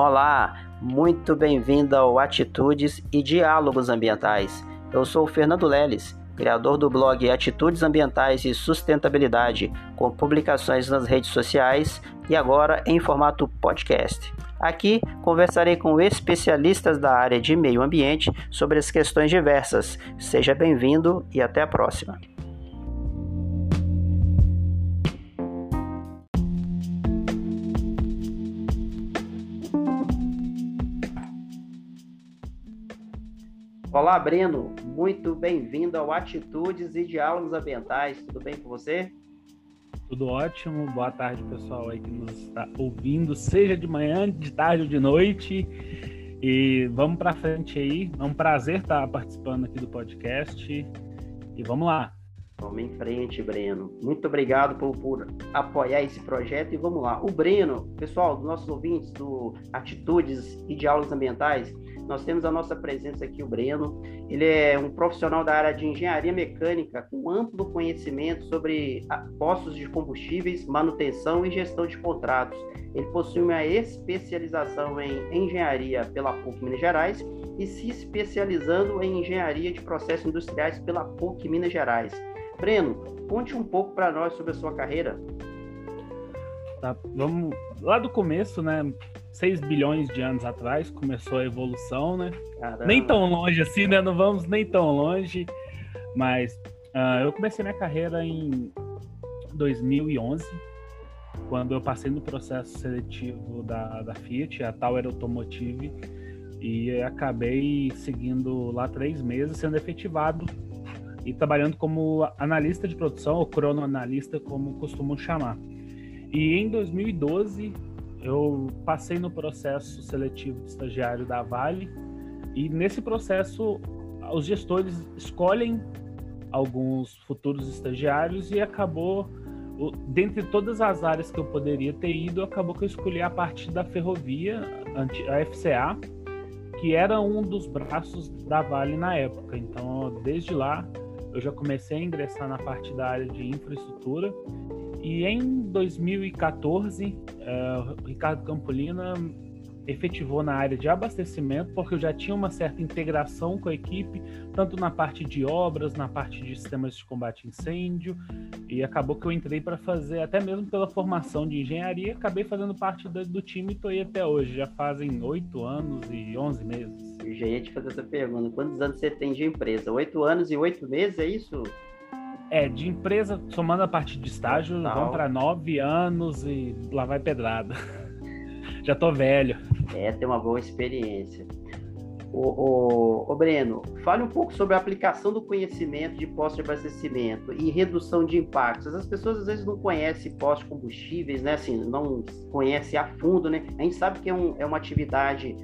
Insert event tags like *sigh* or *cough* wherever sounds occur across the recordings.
Olá, muito bem-vindo ao Atitudes e Diálogos Ambientais. Eu sou Fernando Leles, criador do blog Atitudes Ambientais e Sustentabilidade, com publicações nas redes sociais e agora em formato podcast. Aqui conversarei com especialistas da área de meio ambiente sobre as questões diversas. Seja bem-vindo e até a próxima. Olá, Breno. Muito bem-vindo ao Atitudes e Diálogos Ambientais. Tudo bem com você? Tudo ótimo. Boa tarde, pessoal aí que nos está ouvindo, seja de manhã, de tarde ou de noite. E vamos para frente aí. É um prazer estar participando aqui do podcast. E vamos lá. Vamos em frente, Breno. Muito obrigado por, por, apoiar esse projeto e vamos lá. O Breno, pessoal, dos nossos ouvintes do Atitudes e Diálogos Ambientais, nós temos a nossa presença aqui, o Breno. Ele é um profissional da área de engenharia mecânica com amplo conhecimento sobre postos de combustíveis, manutenção e gestão de contratos. Ele possui uma especialização em engenharia pela PUC Minas Gerais e se especializando em engenharia de processos industriais pela PUC Minas Gerais. Breno, conte um pouco para nós sobre a sua carreira. Tá, vamos lá do começo, né? 6 bilhões de anos atrás começou a evolução, né? Caramba. Nem tão longe assim, né? Não vamos nem tão longe, mas uh, eu comecei minha carreira em 2011, quando eu passei no processo seletivo da, da Fiat, a Tower Automotive, e acabei seguindo lá três meses, sendo efetivado e trabalhando como analista de produção, ou cronoanalista, como costumam chamar. E em 2012 eu passei no processo seletivo de estagiário da Vale e nesse processo os gestores escolhem alguns futuros estagiários e acabou dentre todas as áreas que eu poderia ter ido, acabou que eu escolhi a parte da ferrovia, a FCA, que era um dos braços da Vale na época. Então, desde lá, eu já comecei a ingressar na parte da área de infraestrutura e em 2014, uh, eh, Ricardo Campolina efetivou na área de abastecimento, porque eu já tinha uma certa integração com a equipe, tanto na parte de obras, na parte de sistemas de combate a incêndio, e acabou que eu entrei para fazer, até mesmo pela formação de engenharia, acabei fazendo parte do, do time e estou aí até hoje, já fazem oito anos e onze meses. Eu já ia te fazer essa pergunta, quantos anos você tem de empresa? Oito anos e oito meses, é isso? É, de empresa, somando a parte de estágio, Tal. vão para nove anos e lá vai pedrada. *laughs* Já tô velho. É, tem uma boa experiência. O, o, o, Breno, fale um pouco sobre a aplicação do conhecimento de postos de abastecimento e redução de impactos. As pessoas às vezes não conhecem postos de combustíveis, né? Assim, não conhecem a fundo, né? A gente sabe que é, um, é uma atividade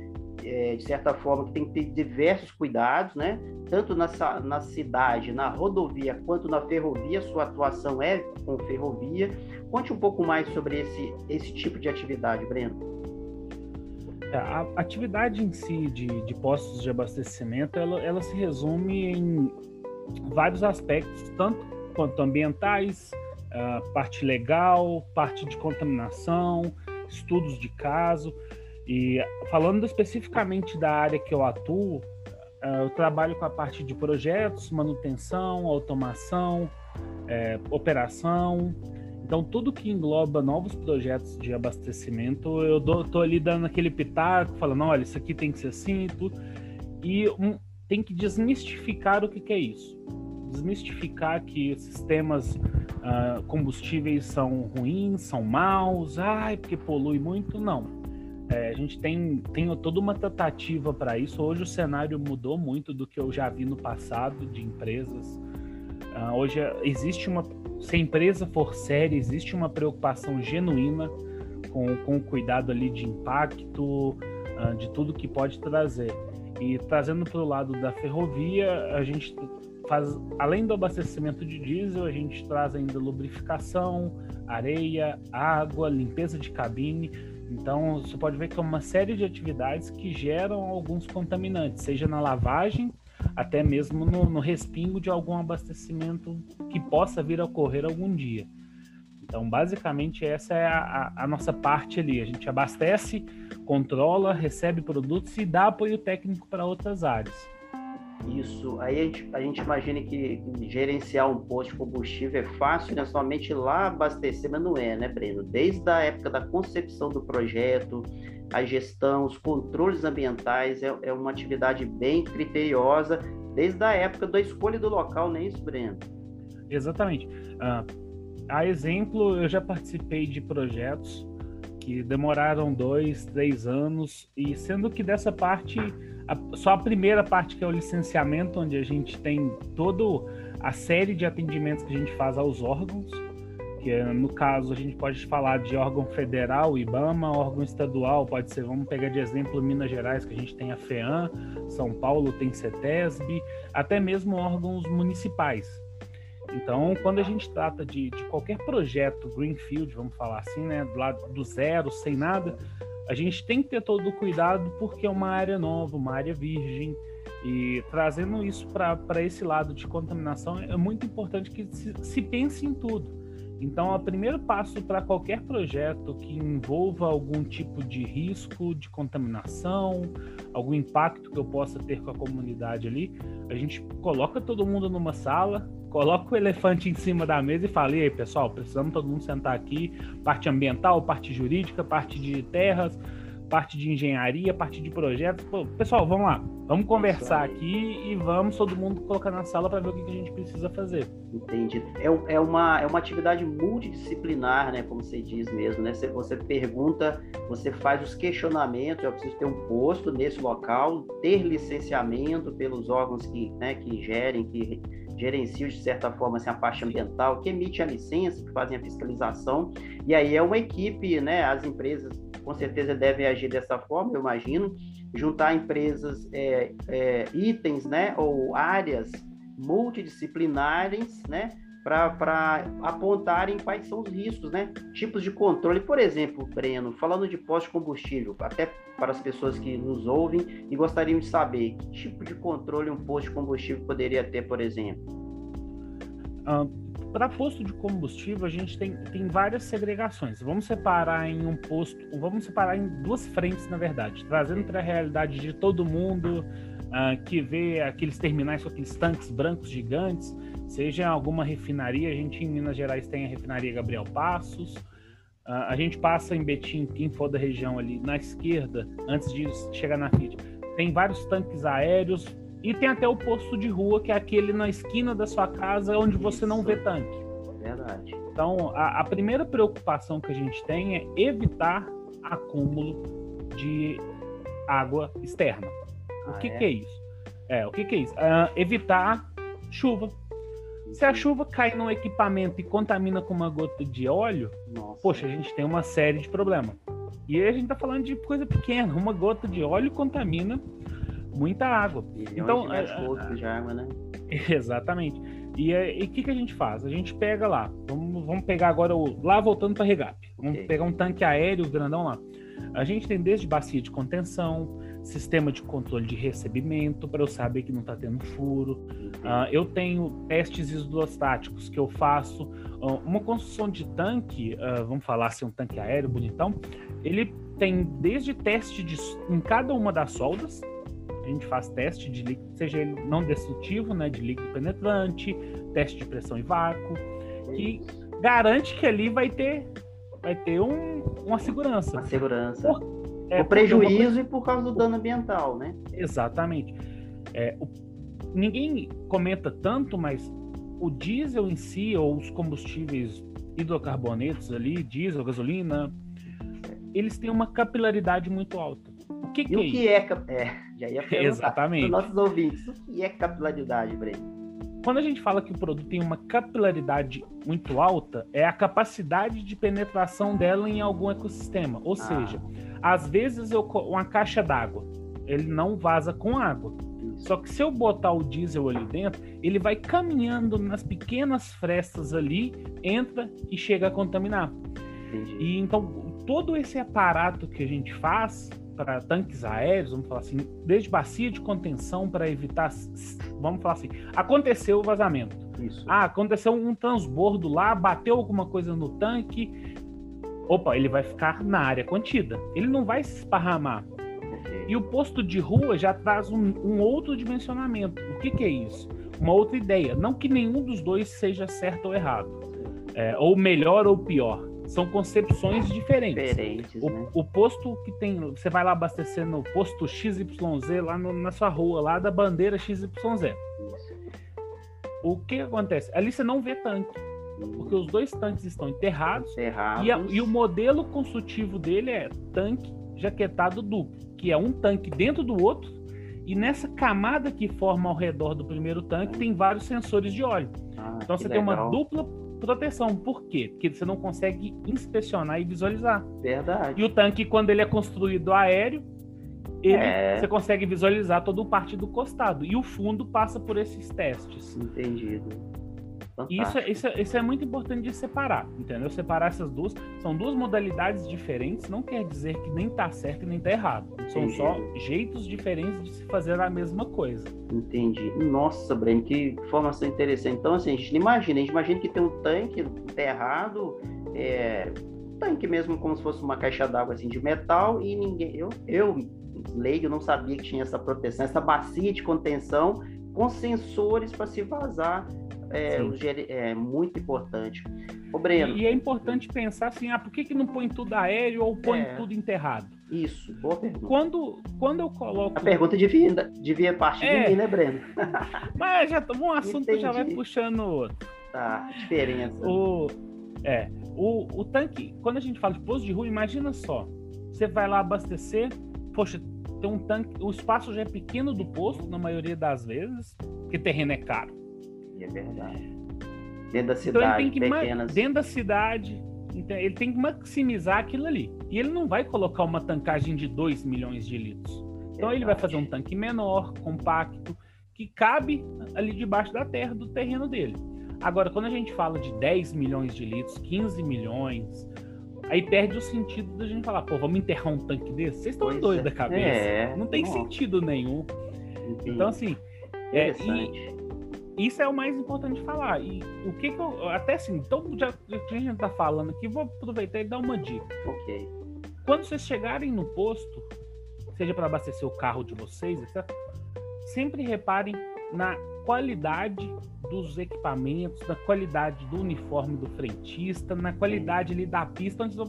é, de certa forma, que tem que ter diversos cuidados, né? Tanto na, na cidade, na rodovia, quanto na ferrovia, sua atuação é com ferrovia. Conte um pouco mais sobre esse, esse tipo de atividade, Breno. É, a atividade em si de, de postos de abastecimento, ela, ela se resume em vários aspectos, tanto quanto ambientais, parte legal, parte de contaminação, estudos de caso. E falando especificamente da área que eu atuo, eh, eu trabalho com a parte de projetos, manutenção, automação, é, operação. Então, tudo que engloba novos projetos de abastecimento, eu dou, tô ali dando aquele pitaco, falando, olha, isso aqui tem que ser assim tudo. E um, tem que desmistificar o que, que é isso. Desmistificar que sistemas uh, combustíveis são ruins, são maus, ai, porque polui muito. Não é, a gente tem, tem toda uma tratativa para isso. Hoje o cenário mudou muito do que eu já vi no passado de empresas. Uh, hoje existe uma. Se a empresa for séria, existe uma preocupação genuína com, com o cuidado ali de impacto, uh, de tudo que pode trazer. E trazendo para o lado da ferrovia, a gente faz, além do abastecimento de diesel, a gente traz ainda lubrificação, areia, água, limpeza de cabine então, você pode ver que é uma série de atividades que geram alguns contaminantes, seja na lavagem, até mesmo no, no respingo de algum abastecimento que possa vir a ocorrer algum dia. Então, basicamente, essa é a, a, nossa parte ali. A gente abastece controla, recebe produtos e dá apoio técnico para outras áreas. Isso. Aí a gente, a gente imagina que gerenciar um posto de combustível é fácil, né? Somente lá abastecer, mas não é, né, Breno? Desde a época da concepção do projeto, a gestão, os controles ambientais, é, é uma atividade bem criteriosa, desde a época da escolha do local, não é isso, Breno? Exatamente. Uh, a exemplo, eu já participei de projetos que demoraram dois, três anos, e sendo que dessa parte a, só a primeira parte, que é o licenciamento, onde a gente tem toda a série de atendimentos que a gente faz aos órgãos, que é, no caso a gente pode falar de órgão federal, IBAMA, órgão estadual, pode ser, vamos pegar de exemplo Minas Gerais, que a gente tem a FEAM, São Paulo tem CETESB, até mesmo órgãos municipais. Então, quando a gente trata de, de qualquer projeto Greenfield, vamos falar assim, né, lá do zero, sem nada, a gente tem que ter todo o cuidado porque é uma área nova, uma área virgem. E trazendo isso para esse lado de contaminação, é muito importante que se, se pense em tudo. Então, o primeiro passo para qualquer projeto que envolva algum tipo de risco de contaminação, algum impacto que eu possa ter com a comunidade ali, a gente coloca todo mundo numa sala, coloca o elefante em cima da mesa e fala: e aí, pessoal, precisamos todo mundo sentar aqui, parte ambiental, parte jurídica, parte de terras, parte de engenharia, parte de projetos. Pô, pessoal, vamos lá, vamos conversar aqui e vamos todo mundo colocar na sala para ver o que, a gente precisa fazer. Entendi. É, é, uma, é uma atividade multidisciplinar, né? Como você diz mesmo, né? Você, você pergunta, você faz os questionamentos, eu preciso ter um posto nesse local, ter licenciamento pelos órgãos que, né, que gerem, que gerenciam de certa forma assim, a parte ambiental, que emite a licença, que fazem a fiscalização, e aí é uma equipe, né? As empresas com certeza devem agir dessa forma, eu imagino, juntar empresas, é, é, itens, né? Ou áreas multidisciplinares, né? Para apontarem quais são os riscos, né? Tipos de controle. Por exemplo, Breno, falando de posto de combustível, até para as pessoas que nos ouvem e gostariam de saber que tipo de controle um posto de combustível poderia ter, por exemplo? Ah, para posto de combustível, a gente tem, tem várias segregações. Vamos separar em um posto, vamos separar em duas frentes, na verdade, trazendo para a realidade de todo mundo uh, que vê aqueles terminais com aqueles tanques brancos gigantes, seja alguma refinaria, a gente em Minas Gerais tem a refinaria Gabriel Passos, Uh, a gente passa em Betim, quem for da região ali, na esquerda, antes de chegar na FIT, tem vários tanques aéreos e tem até o posto de rua, que é aquele na esquina da sua casa onde você não vê tanque. Verdade. Então, a, a primeira preocupação que a gente tem é evitar acúmulo de água externa. O ah, que, é? que, é? isso? É, o que, que é isso? Uh, evitar chuva. Se a chuva cai no equipamento e contamina com uma gota de óleo, Nossa. poxa, a gente tem uma série de problemas. E aí a gente tá falando de coisa pequena. Uma gota de óleo contamina muita água. Então, é, de água, né? *laughs* Exatamente. E o que, que a gente faz? A gente pega lá, vamos, vamos pegar agora o. Lá voltando para regap. Vamos okay. pegar um tanque aéreo grandão lá. A gente tem desde bacia de contenção, sistema de controle de recebimento, para eu saber que não está tendo furo. Uh, eu tenho testes isostáticos que eu faço. Uh, uma construção de tanque, uh, vamos falar assim, um tanque aéreo bonitão, ele tem desde teste de, em cada uma das soldas. A gente faz teste de líquido, seja ele não destrutivo, né, de líquido penetrante, teste de pressão e vácuo, que garante que ali vai ter vai ter um, uma segurança. Uma segurança. Por, é, o prejuízo e por causa do dano ambiental, né? Exatamente. É, o, ninguém comenta tanto, mas o diesel em si, ou os combustíveis hidrocarbonetos ali, diesel, gasolina, eles têm uma capilaridade muito alta. O que, que e é o que isso? é, *laughs* é já ia *laughs* Exatamente. para nossos ouvintes, o que é capilaridade, Breno? Quando a gente fala que o produto tem uma capilaridade muito alta, é a capacidade de penetração dela em algum ecossistema. Ou ah. seja, às vezes eu, uma caixa d'água, ele não vaza com água. Só que se eu botar o diesel ali dentro, ele vai caminhando nas pequenas frestas ali, entra e chega a contaminar. Entendi. E então todo esse aparato que a gente faz para tanques aéreos, vamos falar assim, desde bacia de contenção para evitar, vamos falar assim, aconteceu o vazamento. Isso. Ah, aconteceu um transbordo lá, bateu alguma coisa no tanque, opa, ele vai ficar na área contida. Ele não vai se esparramar. E o posto de rua já traz um, um outro dimensionamento. O que, que, é isso? Uma outra ideia. Não que nenhum dos dois seja certo ou errado, é, ou melhor ou pior. São concepções diferentes. diferentes o, né? o, posto que tem. Você vai lá abastecer no posto XYZ, lá no, na sua rua, lá da bandeira XYZ. O que acontece? Ali você não vê tanque. Porque os dois tanques estão enterrados. enterrados. E, a, e, o modelo construtivo dele é tanque jaquetado duplo, que é um tanque dentro do outro. E nessa camada que forma ao redor do primeiro tanque tem vários sensores de óleo. Ah, então você legal. tem uma dupla proteção. Por quê? Porque você não consegue inspecionar e visualizar. Verdade. E o tanque, quando ele é construído aéreo, ele, é... você consegue visualizar todo o parte do costado. E o fundo passa por esses testes. Entendido. Isso, é, isso, é, isso é muito importante de separar, entendeu? Separar essas duas. São duas modalidades diferentes, não quer dizer que nem tá certo e nem tá errado. São Entendi. só jeitos diferentes de se fazer a mesma coisa. Entendi. Nossa, Breno, que informação interessante. Então, assim, a gente imagina, a gente imagina que tem um tanque enterrado, é, um tanque mesmo como se fosse uma caixa d'água assim, de metal, e ninguém. Eu, eu, leigo, não sabia que tinha essa proteção, essa bacia de contenção com sensores para se vazar é, é muito importante. Ô, Breno. E, é importante pensar assim, ah, por que, que não põe tudo aéreo ou põe é, tudo enterrado? Isso, boa pergunta. Quando, quando eu coloco. A pergunta devia, devia partir é, de mim, né, Breno? *laughs* Mas já um assunto Entendi. já vai puxando outro. Tá, diferença. O, é, o, o tanque, quando a gente fala de posto de rua, imagina só. Você vai lá abastecer, poxa, tem um tanque, o espaço já é pequeno do posto, na maioria das vezes, porque terreno é caro é verdade. Dentro da cidade, então ele tem que pequenas... dentro da cidade, então ele tem que maximizar aquilo ali. E ele não vai colocar uma tancagem de 2 milhões de litros. Então verdade. ele vai fazer um tanque menor, compacto, que cabe ali debaixo da terra, do terreno dele. Agora, quando a gente fala de 10 milhões de litros, 15 milhões, aí perde o sentido da gente falar, pô, vamos enterrar um tanque desse? Vocês estão doidos é. da cabeça. É. Não tem Nossa. sentido nenhum. Entendi. Então, assim, é, e, isso é o mais importante de falar. E o que, que eu. Até assim, então, já que a gente tá falando aqui, vou aproveitar e dar uma dica. Ok. Quando vocês chegarem no posto, seja para abastecer o carro de vocês, etc., sempre reparem na qualidade dos equipamentos, na qualidade do uniforme do frentista, na qualidade ali da pista antes do...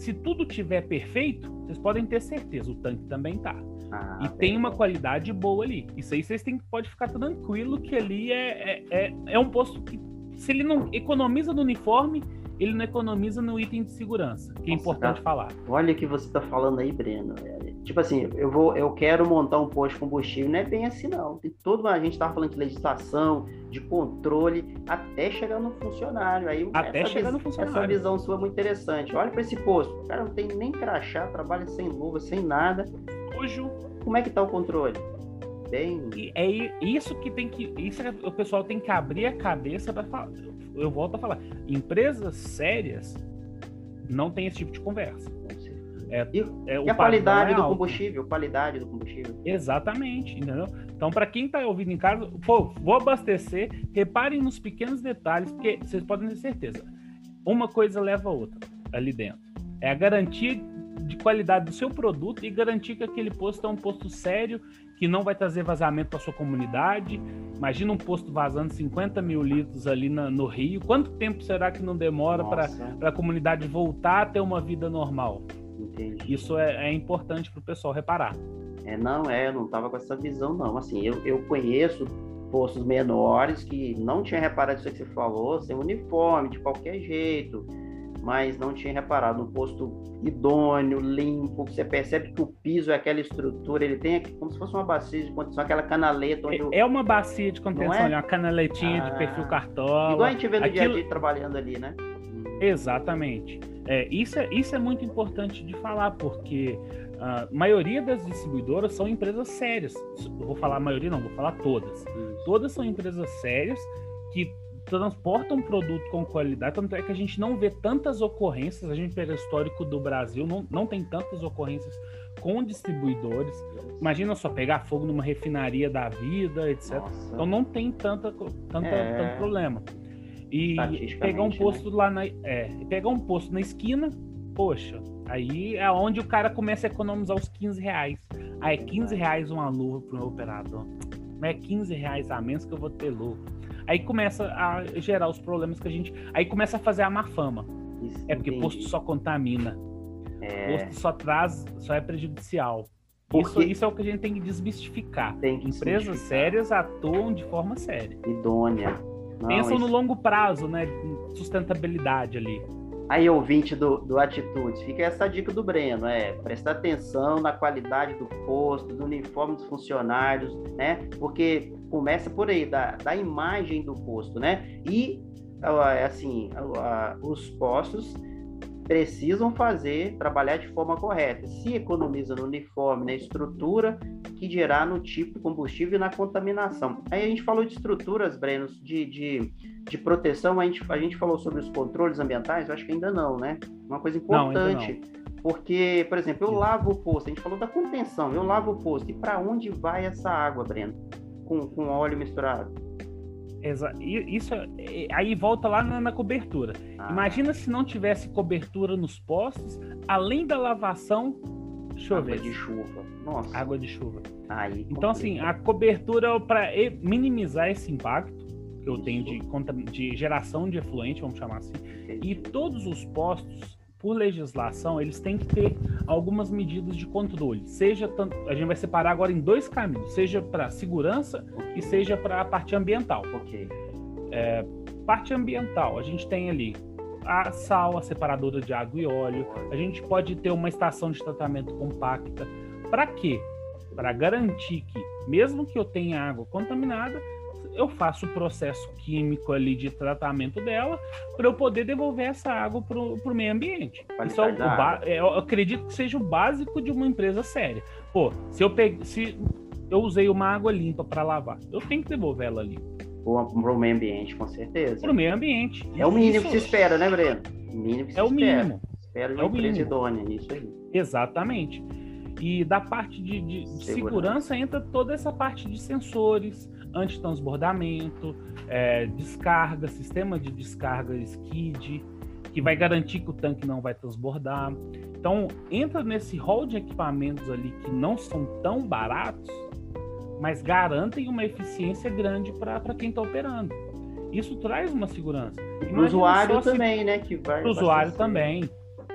Se tudo tiver perfeito, vocês podem ter certeza, o tanque também tá. Ah, e tem uma qualidade boa ali. Isso aí vocês têm, pode ficar tranquilo que ali é, é, é, é um posto que, se ele não economiza no uniforme, ele não economiza no item de segurança, que é Nossa, importante cara, falar. Olha o que você está falando aí, Breno. É, tipo assim, eu vou, eu quero montar um posto de combustível, não é bem assim não. Tem todo a gente estava falando de legislação, de controle, até chegar no funcionário. Aí até chegar no funcionário. Essa visão sua é muito interessante. Olha para esse posto, o cara não tem nem crachá, trabalha sem luva, sem nada sujo. Como é que tá o controle? Bem... E é isso que tem que. Isso é, o pessoal tem que abrir a cabeça para falar. Eu volto a falar. Empresas sérias não tem esse tipo de conversa. É, e, é, e a qualidade é do combustível, qualidade do combustível. Exatamente, entendeu? Então, para quem está ouvindo em casa, pô, vou abastecer, reparem nos pequenos detalhes, porque vocês podem ter certeza. Uma coisa leva a outra ali dentro. É a garantia de qualidade do seu produto e garantir que aquele posto é um posto sério, que não vai trazer vazamento para sua comunidade. Imagina um posto vazando 50 mil litros ali na, no Rio. Quanto tempo será que não demora para a comunidade voltar a ter uma vida normal? Entendi. Isso é, é importante para o pessoal reparar. É, não, é, eu não estava com essa visão, não. Assim, eu, eu conheço postos menores que não tinha reparado isso que você falou, sem uniforme, de qualquer jeito mas não tinha reparado. Um posto idôneo, limpo, você percebe que o piso é aquela estrutura, ele tem como se fosse uma bacia de contenção, aquela canaleta. Onde é, é uma bacia de contenção, é? uma canaletinha ah, de perfil cartola. Igual a gente vê no Aquilo... dia a dia trabalhando ali, né? Exatamente. É, isso, é, isso é muito importante de falar, porque a maioria das distribuidoras são empresas sérias. Eu vou falar a maioria, não, vou falar todas. Todas são empresas sérias que transporta um produto com qualidade, tanto é que a gente não vê tantas ocorrências, a gente pega o histórico do Brasil, não, não tem tantas ocorrências com distribuidores. Imagina só pegar fogo numa refinaria da vida, etc. Nossa. Então não tem tanta, tanta, é... tanto problema. E pegar um posto né? lá na. É, pegar um posto na esquina, poxa, aí é onde o cara começa a economizar os 15 reais. Aí é 15 reais uma luva pro meu operador. Não é 15 reais a menos que eu vou ter lucro. Aí começa a gerar os problemas que a gente. Aí começa a fazer a má fama. Isso, é porque entendi. posto só contamina. É... Posto só traz, só é prejudicial. Porque... Isso, isso é o que a gente tem que desmistificar. Tem que Empresas sérias atuam de forma séria. Idônea. Não, Pensam isso... no longo prazo, né? Sustentabilidade ali. Aí, ouvinte do, do Atitudes, fica essa dica do Breno, é prestar atenção na qualidade do posto, do uniforme dos funcionários, né? Porque começa por aí, da, da imagem do posto, né? E, assim, os postos precisam fazer, trabalhar de forma correta. Se economiza no uniforme, na estrutura, que dirá no tipo de combustível e na contaminação. Aí a gente falou de estruturas, Breno, de, de, de proteção, a gente, a gente falou sobre os controles ambientais, eu acho que ainda não, né? Uma coisa importante. Não, porque, por exemplo, eu lavo o posto, a gente falou da contenção, eu lavo o posto, e para onde vai essa água, Breno? Com, com óleo misturado? Exa isso é, aí volta lá na, na cobertura. Ah. Imagina se não tivesse cobertura nos postos, além da lavação, chover. Água de chuva. Nossa. Água de chuva. Aí, então, assim, a cobertura para minimizar esse impacto que eu isso. tenho de, de geração de efluente, vamos chamar assim, Entendi. e todos os postos por legislação, eles têm que ter algumas medidas de controle. Seja tanto, a gente vai separar agora em dois caminhos, seja para segurança okay. e seja para a parte ambiental. Ok. É, parte ambiental, a gente tem ali a sal, a separadora de água e óleo. A gente pode ter uma estação de tratamento compacta. Para quê? Para garantir que, mesmo que eu tenha água contaminada, eu faço o processo químico ali de tratamento dela para eu poder devolver essa água para o meio ambiente. Isso é o, o é, eu acredito que seja o básico de uma empresa séria. Pô, se eu pegue, se eu usei uma água limpa para lavar, eu tenho que devolver ela limpa. Para o meio ambiente, com certeza. Para o meio ambiente. É o mínimo isso... que se espera, né, Breno? O mínimo que se é o mínimo. Espera é uma é empresa idônea, isso aí. Exatamente. E da parte de, de segurança. segurança entra toda essa parte de sensores, antitransbordamento, é, descarga, sistema de descarga skid, que vai garantir que o tanque não vai transbordar. Então, entra nesse rol de equipamentos ali que não são tão baratos, mas garantem uma eficiência grande para quem está operando. Isso traz uma segurança. Para o usuário também, né? Que vai. Para o usuário também.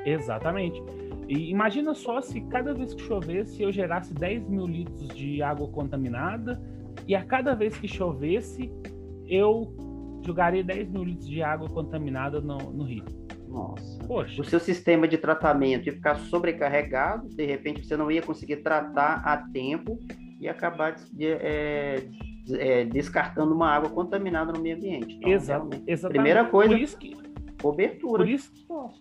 Exatamente. E imagina só se cada vez que chovesse eu gerasse 10 mil litros de água contaminada e a cada vez que chovesse, eu jogaria 10 mil litros de água contaminada no, no rio. Nossa. Poxa. O seu sistema de tratamento ia ficar sobrecarregado, de repente você não ia conseguir tratar a tempo e acabar de, é, é, descartando uma água contaminada no meio ambiente. Então, Exato, exatamente. Primeira coisa. Por isso que cobertura. Por isso,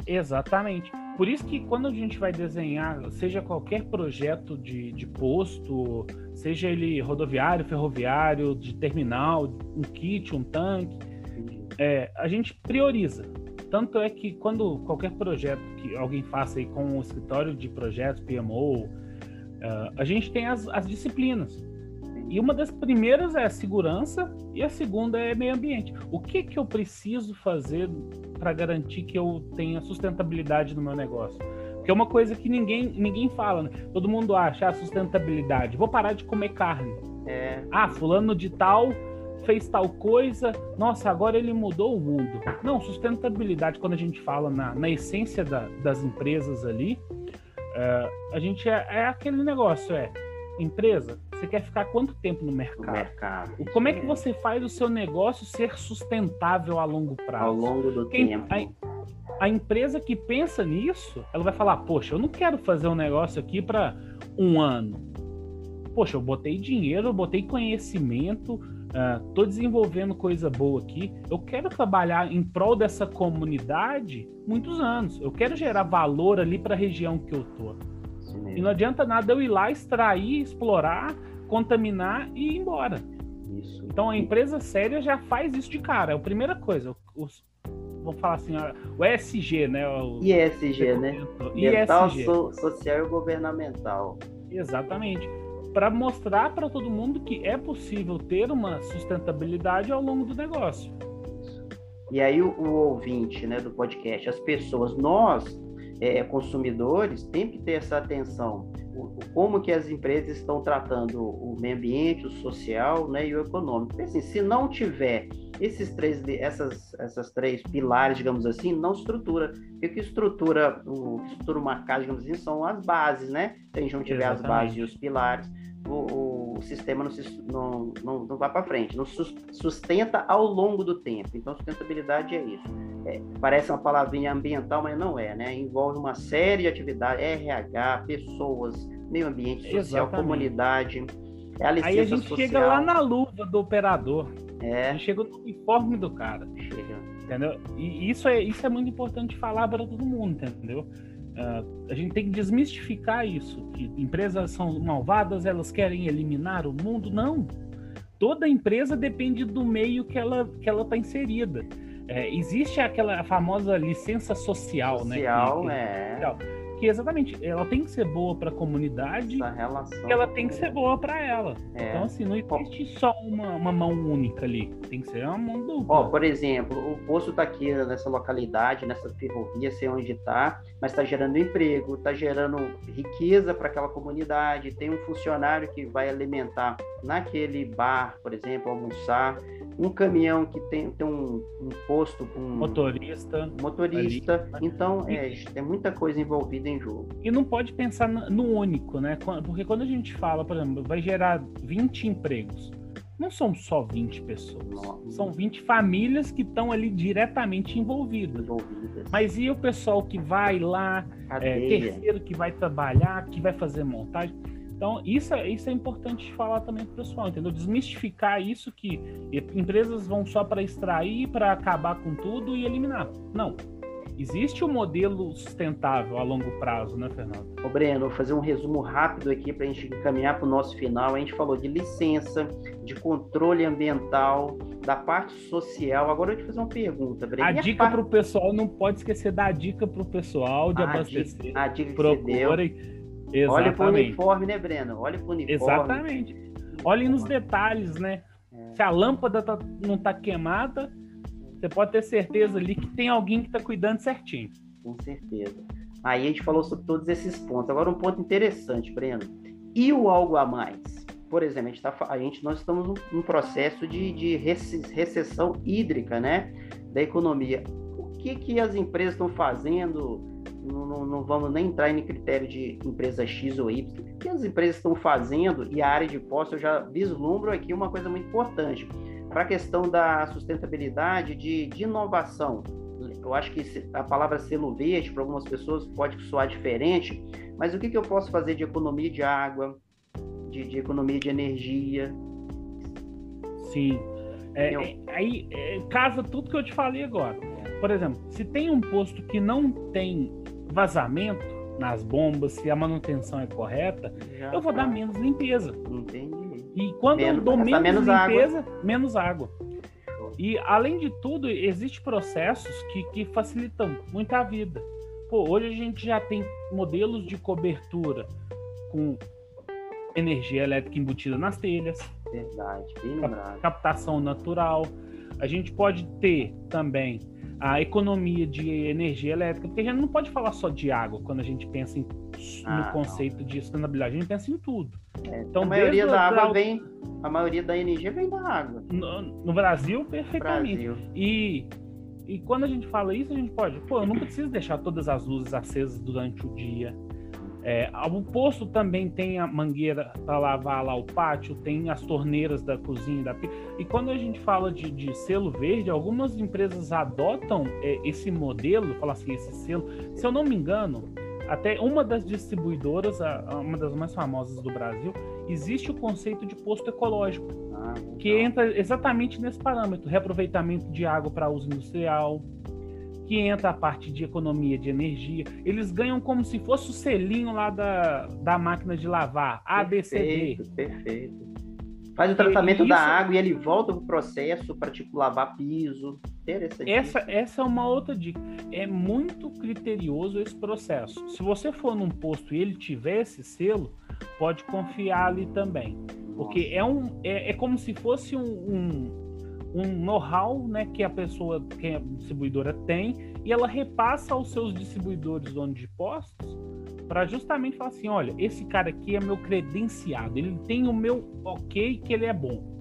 exatamente. Por isso que quando a gente vai desenhar, seja qualquer projeto de, de posto, seja ele rodoviário, ferroviário, de terminal, um kit, um tanque, é, a gente prioriza. Tanto é que quando qualquer projeto que alguém faça aí com o escritório de projetos, PMO, uh, a gente tem as, as disciplinas. E uma das primeiras é a segurança e a segunda é meio ambiente. O que que eu preciso fazer para garantir que eu tenha sustentabilidade no meu negócio? Porque é uma coisa que ninguém, ninguém fala, né? Todo mundo acha ah, sustentabilidade. Vou parar de comer carne. É. Ah, fulano de tal fez tal coisa, nossa, agora ele mudou o mundo. Não, sustentabilidade, quando a gente fala na, na essência da, das empresas ali, uh, a gente é, é aquele negócio, é empresa, você quer ficar quanto tempo no mercado? No mercado. Como é que você faz o seu negócio ser sustentável a longo prazo? Ao longo do Quem, tempo. A, a, empresa que pensa nisso, ela vai falar: Poxa, eu não quero fazer um negócio aqui para um ano. Poxa, eu botei dinheiro, eu botei conhecimento, estou uh, desenvolvendo coisa boa aqui. Eu quero trabalhar em prol dessa comunidade muitos anos. Eu quero gerar valor ali para a região que eu tô. E não adianta nada eu ir lá, extrair, explorar, contaminar e ir embora. Isso. Então a empresa séria já faz isso de cara. É a primeira coisa. Os, vamos falar assim, o ESG, né? O, ISG, né? Ambiental, so, social e governamental. Exatamente. Para mostrar para todo mundo que é possível ter uma sustentabilidade ao longo do negócio. E aí o, o ouvinte né, do podcast, as pessoas, nós, é, consumidores, tem que ter essa atenção. O, como que as empresas estão tratando o meio ambiente, o social né, e o econômico. Porque, assim, se não tiver esses três, essas, essas três pilares, digamos assim, não estrutura. O que estrutura, o que estrutura uma casa, digamos assim, são as bases, né? Se a gente não tiver Exatamente. as bases e os pilares, o, o sistema não, se, não, não, não vai para frente, não sustenta ao longo do tempo. Então, sustentabilidade é isso. É, parece uma palavrinha ambiental, mas não é, né? Envolve uma série de atividades, RH, pessoas, meio ambiente social, Exatamente. comunidade. É a Aí a gente social. chega lá na luva do operador. É. A gente chega no uniforme do cara. Chega. Entendeu? E isso é, isso é muito importante falar para todo mundo, entendeu? Uh, a gente tem que desmistificar isso. Que empresas são malvadas, elas querem eliminar o mundo. Não. Toda empresa depende do meio que ela que ela está inserida. É, existe aquela famosa licença social, social né? Que, que, é que exatamente ela tem que ser boa para a comunidade e ela tem que ser boa para ela. É. Então, assim, não existe só uma, uma mão única ali, tem que ser uma mão dupla. Ó, por exemplo, o posto está aqui nessa localidade, nessa ferrovia, sei onde está, mas está gerando emprego, está gerando riqueza para aquela comunidade. Tem um funcionário que vai alimentar naquele bar, por exemplo, almoçar um caminhão que tem, tem um, um posto com um motorista. Motorista. Ali. Então, é, tem muita coisa envolvida em jogo. E não pode pensar no único, né? Porque quando a gente fala, por exemplo, vai gerar 20 empregos. Não são só 20 pessoas, Nossa. são 20 famílias que estão ali diretamente envolvidas. envolvidas. Mas e o pessoal que vai lá, é, terceiro que vai trabalhar, que vai fazer montagem? Então, isso é, isso é importante falar também para o pessoal, entendeu? Desmistificar isso que empresas vão só para extrair, para acabar com tudo e eliminar. Não. Existe um modelo sustentável a longo prazo, né, Fernando? Ô, Breno, vou fazer um resumo rápido aqui para a gente caminhar para o nosso final. A gente falou de licença, de controle ambiental, da parte social. Agora eu te fazer uma pergunta, Breno. A dica para o pessoal, não pode esquecer da dica para o pessoal de a abastecer. Dica, a dica que Procurem. Você deu Exatamente. Olha para o uniforme, né, Breno? Olha para o uniforme. Exatamente. Olhem nos detalhes, né? É. Se a lâmpada tá, não está queimada, você pode ter certeza ali que tem alguém que está cuidando certinho. Com certeza. Aí a gente falou sobre todos esses pontos. Agora um ponto interessante, Breno. E o algo a mais? Por exemplo, a gente, tá, a gente nós estamos num, processo de, de recessão hídrica, né, da economia. O que que as empresas estão fazendo? não, não, não, vamos nem entrar em critério de empresa X ou Y, o que as empresas estão fazendo e a área de posse eu já vislumbro aqui uma coisa muito importante para a questão da sustentabilidade, de, de, inovação. Eu acho que a palavra selo verde para algumas pessoas pode soar diferente, mas o que, que eu posso fazer de economia de água, de, de economia de energia? Sim. É, é, aí é, casa tudo que eu te falei agora. Por exemplo, se tem um posto que não tem vazamento nas bombas, se a manutenção é correta, Já eu vou tá. dar menos limpeza. Entendi. E quando menos, eu dou menos, menos limpeza, água. menos água. E além de tudo, existem processos que, que facilitam muito a vida. Pô, hoje a gente já tem modelos de cobertura com energia elétrica embutida nas telhas. Verdade, bem lembrado. Captação natural. A gente pode ter também a economia de energia elétrica, porque a gente não pode falar só de água quando a gente pensa em, ah, no conceito não. de sustentabilidade, a gente pensa em tudo. É, então, a maioria da água vem, a maioria da energia vem da água. No, no Brasil, perfeitamente. Brasil. E, e quando a gente fala isso, a gente pode, pô, eu não preciso deixar todas as luzes acesas durante o dia. É, o posto também tem a mangueira para lavar lá o pátio, tem as torneiras da cozinha da E quando a gente fala de, de selo verde, algumas empresas adotam é, esse modelo, fala assim, esse selo. Se eu não me engano, até uma das distribuidoras, uma das mais famosas do Brasil, existe o conceito de posto ecológico, ah, que entra exatamente nesse parâmetro: reaproveitamento de água para uso industrial, que entra a parte de economia de energia. Eles ganham como se fosse o selinho lá da, da máquina de lavar, ABCD. Perfeito, perfeito. Faz o tratamento da água e ele volta para o processo para tipo lavar piso. Essa, essa é uma outra dica. É muito criterioso esse processo. Se você for num posto e ele tiver esse selo, pode confiar ali também. Porque é, um, é, é como se fosse um, um um know-how né, que a pessoa, que a distribuidora tem, e ela repassa aos seus distribuidores donos de postos para justamente falar assim, olha, esse cara aqui é meu credenciado, ele tem o meu ok que ele é bom.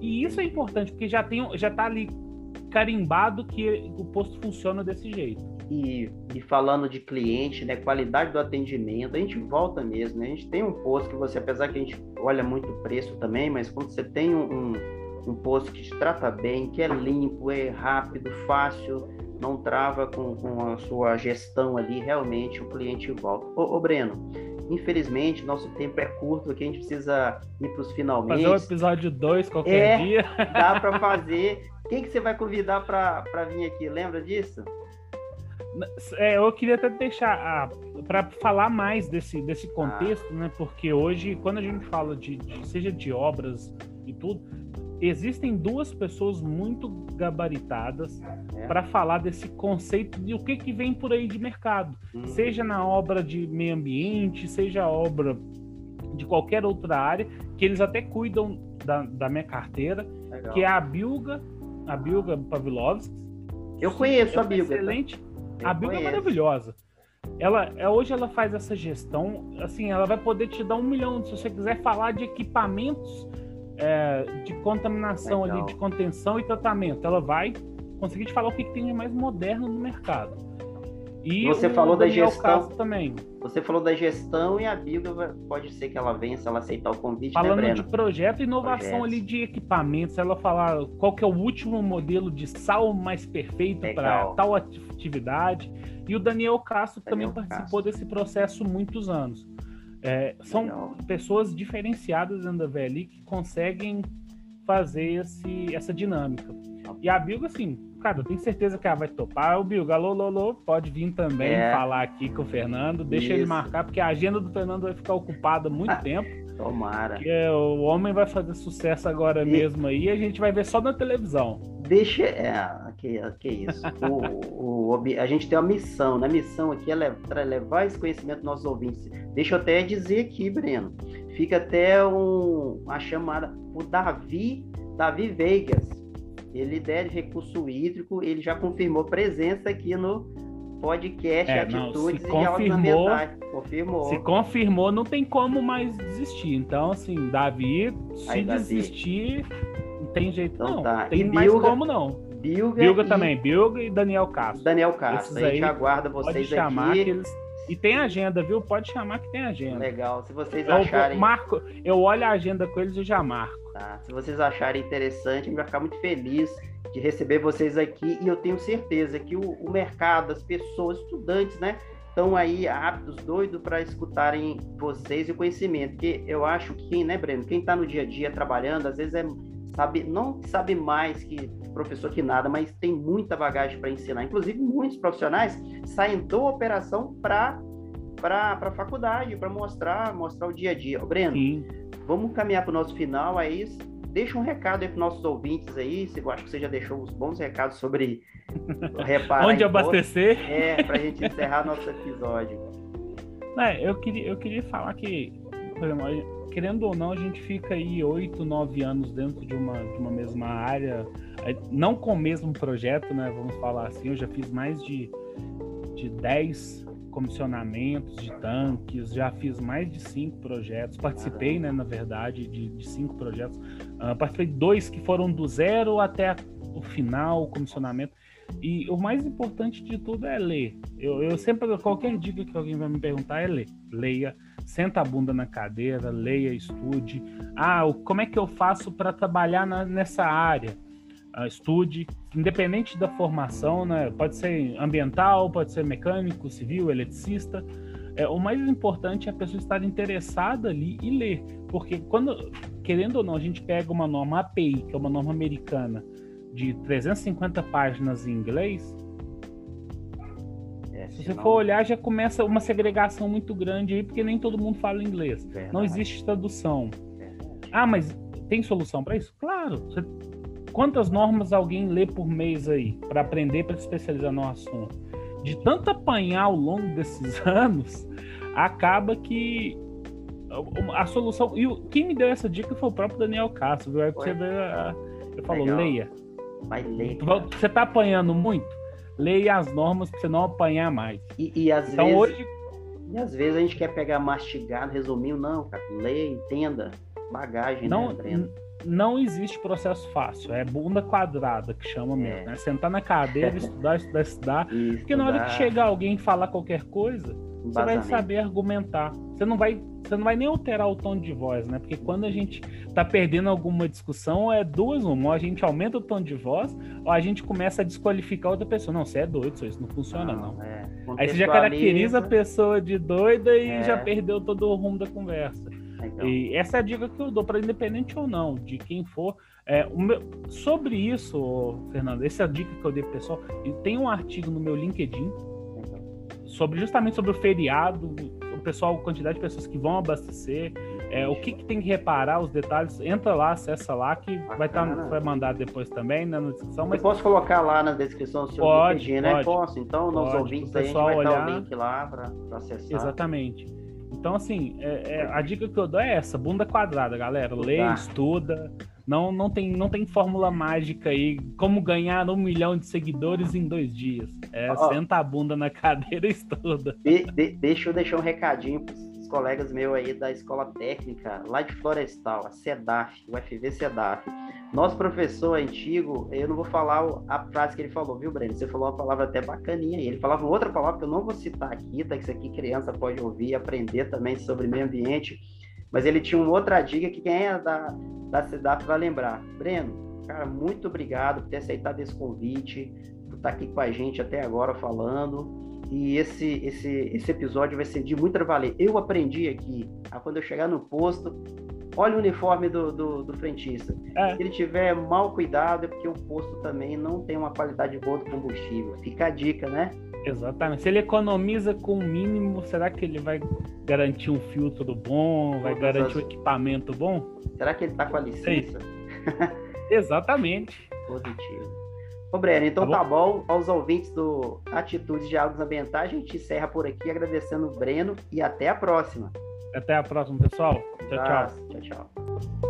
E isso é importante, porque já tem, já tá ali carimbado que o posto funciona desse jeito. E, e, falando de cliente, né, qualidade do atendimento, a gente volta mesmo, né? A gente tem um posto que você, apesar que a gente olha muito preço também, mas quando você tem um, um posto que te trata bem, que é limpo, é rápido, fácil, não trava com, com a sua gestão ali, realmente o cliente volta. Ô, ô Breno, infelizmente nosso tempo é curto aqui, a gente precisa ir para os finalmente. Fazer o episódio 2 qualquer é, dia. Dá *laughs* para fazer. Quem que você vai convidar para vir aqui? Lembra disso? É, eu queria até deixar ah, para falar mais desse, desse contexto, ah. né? Porque hoje, quando a gente fala de, de, seja de obras e tudo, existem duas pessoas muito gabaritadas é. para falar desse conceito de o que, que vem por aí de mercado, hum. seja na obra de meio ambiente, seja obra de qualquer outra área, que eles até cuidam da, da minha carteira, Legal. que é a Bilga, a Bilga Pavlovski. Eu conheço é a Bilga. Tá? Excelente. Eu a Bilga é maravilhosa. Ela, é, hoje ela faz essa gestão, assim, ela vai poder te dar um milhão, se você quiser falar de equipamentos é, de contaminação Legal. ali, de contenção e tratamento. Ela vai conseguir te falar o que, que tem de mais moderno no mercado. E você falou da gestão também. Você falou da gestão e a Bíblia pode ser que ela venha se ela aceitar o convite. Né, Falando né, de projeto e inovação Projetos. ali de equipamentos, ela falar qual que é o último modelo de sal mais perfeito para tal atividade. E o Daniel Castro Daniel também participou Castro. desse processo muitos anos. É, são Legal. pessoas diferenciadas dentro da VLI que conseguem fazer esse, essa dinâmica. E a Bilga, assim, cara, eu tenho certeza que ela vai topar. O Bilga, alô, alô, pode vir também é. falar aqui com o Fernando. Deixa Isso. ele marcar, porque a agenda do Fernando vai ficar ocupada muito *laughs* tempo. Tomara. Porque o homem vai fazer sucesso agora e... mesmo aí a gente vai ver só na televisão. Deixa. É, que, que isso. o, o, a gente tem uma missão, né? A missão aqui é levar, levar esse conhecimento aos nossos ouvintes. Deixa eu até dizer aqui, Breno. Fica até um, uma chamada. O Davi, Davi Vegas, ele deve recurso hídrico, ele já confirmou presença aqui no podcast é, Atitudes não, se confirmou, confirmou. Se confirmou, não tem como mais desistir. Então, assim, Davi, se Aí, desistir, Davi. não tem jeito então, não. Tá. Tem e mais Bilga, como não. Bilga, Bilga e... também, Bilga e Daniel Castro. Daniel Castro, Esses a gente aguarda vocês pode chamar aqui. Que eles... E tem agenda, viu? Pode chamar que tem agenda. Legal, se vocês eu, acharem... Marco, eu olho a agenda com eles e já marco. Tá? Se vocês acharem interessante, a gente vai ficar muito feliz de receber vocês aqui e eu tenho certeza que o, o mercado, as pessoas, estudantes, né, estão aí aptos, doidos para escutarem vocês e o conhecimento. Porque eu acho que quem, né, Breno, quem está no dia a dia trabalhando, às vezes é sabe, não sabe mais que professor que nada, mas tem muita bagagem para ensinar. Inclusive, muitos profissionais saem da operação para para a faculdade, para mostrar, mostrar o dia a dia. Ô, Breno, Sim. vamos caminhar para o nosso final, é isso deixa um recado aí para nossos ouvintes aí. Se eu acho que você já deixou uns bons recados sobre *laughs* reparar. Onde abastecer? É, para a gente encerrar nosso episódio. É, eu queria, eu queria falar que, exemplo, querendo ou não, a gente fica aí oito, nove anos dentro de uma, de uma mesma área, não com o mesmo projeto, né? Vamos falar assim, eu já fiz mais de, de dez comissionamentos de tanques, já fiz mais de cinco projetos, participei, né, na verdade, de, de cinco projetos. Uh, participei de dois que foram do zero até o final, o comissionamento. E o mais importante de tudo é ler. Eu, eu sempre, qualquer dica que alguém vai me perguntar é ler. Leia, senta a bunda na cadeira, leia, estude. Ah, como é que eu faço para trabalhar na, nessa área? Uh, estude, independente da formação, né? Pode ser ambiental, pode ser mecânico, civil, eletricista. É, o mais importante é a pessoa estar interessada ali e ler, porque quando, querendo ou não, a gente pega uma norma API, que é uma norma americana, de 350 páginas em inglês, é, se você for olhar, já começa uma segregação muito grande aí, porque nem todo mundo fala inglês. Verdade. Não existe tradução. Verdade. Ah, mas tem solução para isso? Claro. Você Quantas normas alguém lê por mês aí para aprender, para se especializar no assunto? De tanto apanhar ao longo desses *laughs* anos, acaba que a solução. E quem me deu essa dica foi o próprio Daniel Castro, viu? Aí você vê a, Você falou, Legal. leia. Vai ler. Você está apanhando muito? Leia as normas para você não apanhar mais. E, e às então, vezes. Hoje... E às vezes a gente quer pegar mastigado, resumindo, não, cara, leia, entenda, bagagem, não, né, não existe processo fácil, é bunda quadrada que chama é. mesmo, né? Sentar na cadeira, *laughs* estudar, estudar, estudar. porque na hora que chegar alguém e falar qualquer coisa, você vai saber argumentar. Você não vai, você não vai nem alterar o tom de voz, né? Porque quando a gente tá perdendo alguma discussão, é duas uma. Ou a gente aumenta o tom de voz, ou a gente começa a desqualificar outra pessoa. Não, você é doido, isso não funciona, não. não. É. Aí você já caracteriza a pessoa de doida e é. já perdeu todo o rumo da conversa. E essa é a dica que eu dou para independente ou não, de quem for. É, meu, sobre isso, Fernando, essa é a dica que eu dei pro pessoal. Tem um artigo no meu LinkedIn sobre justamente sobre o feriado, o pessoal, a quantidade de pessoas que vão abastecer, é, o que, que, tem que reparar, os detalhes, entra lá, acessa lá, que vai estar tá, vai mandar depois também né, na descrição. Mas... Eu posso colocar lá na descrição o seu pode, LinkedIn, né? Posso, então nos ouvintes aí a gente vai olhar... dar o link lá para acessar. Exatamente. Então, assim, é, é, a dica que eu dou é essa, bunda quadrada, galera. Lê, estuda, não, não, tem, não tem fórmula mágica aí, como ganhar um milhão de seguidores em dois dias. É, oh, senta a bunda na *laughs* cadeira e estuda. De, de, deixa eu deixar um recadinho pros colegas meus aí da Escola Técnica, lá de Florestal, a SEDAF, o FV SEDAF. Nosso professor antigo, eu não vou falar a frase que ele falou, viu, Breno? Você falou uma palavra até bacaninha. Ele falava outra palavra que eu não vou citar aqui, tá? Que isso aqui criança pode ouvir aprender também sobre meio ambiente. Mas ele tinha uma outra dica que quem é da, da CEDAP vai lembrar. Breno, cara, muito obrigado por ter aceitado esse convite, por estar aqui com a gente até agora falando. E esse, esse, esse episódio vai ser de muito valer. Eu aprendi aqui, a quando eu chegar no posto, olha o uniforme do, do, do frentista. É. Se ele tiver mal cuidado, é porque o posto também não tem uma qualidade boa do combustível. Fica a dica, né? Exatamente. Se ele economiza com o mínimo, será que ele vai garantir um filtro bom? Vai Todas garantir as... um equipamento bom? Será que ele está com a licença? *laughs* Exatamente. Positivo. Ô, Breno, então tá bom. tá bom. Aos ouvintes do Atitudes de Águas Ambientais, a gente encerra por aqui agradecendo o Breno e até a próxima. Até a próxima, pessoal. Tchau, tchau. Tchau, tchau.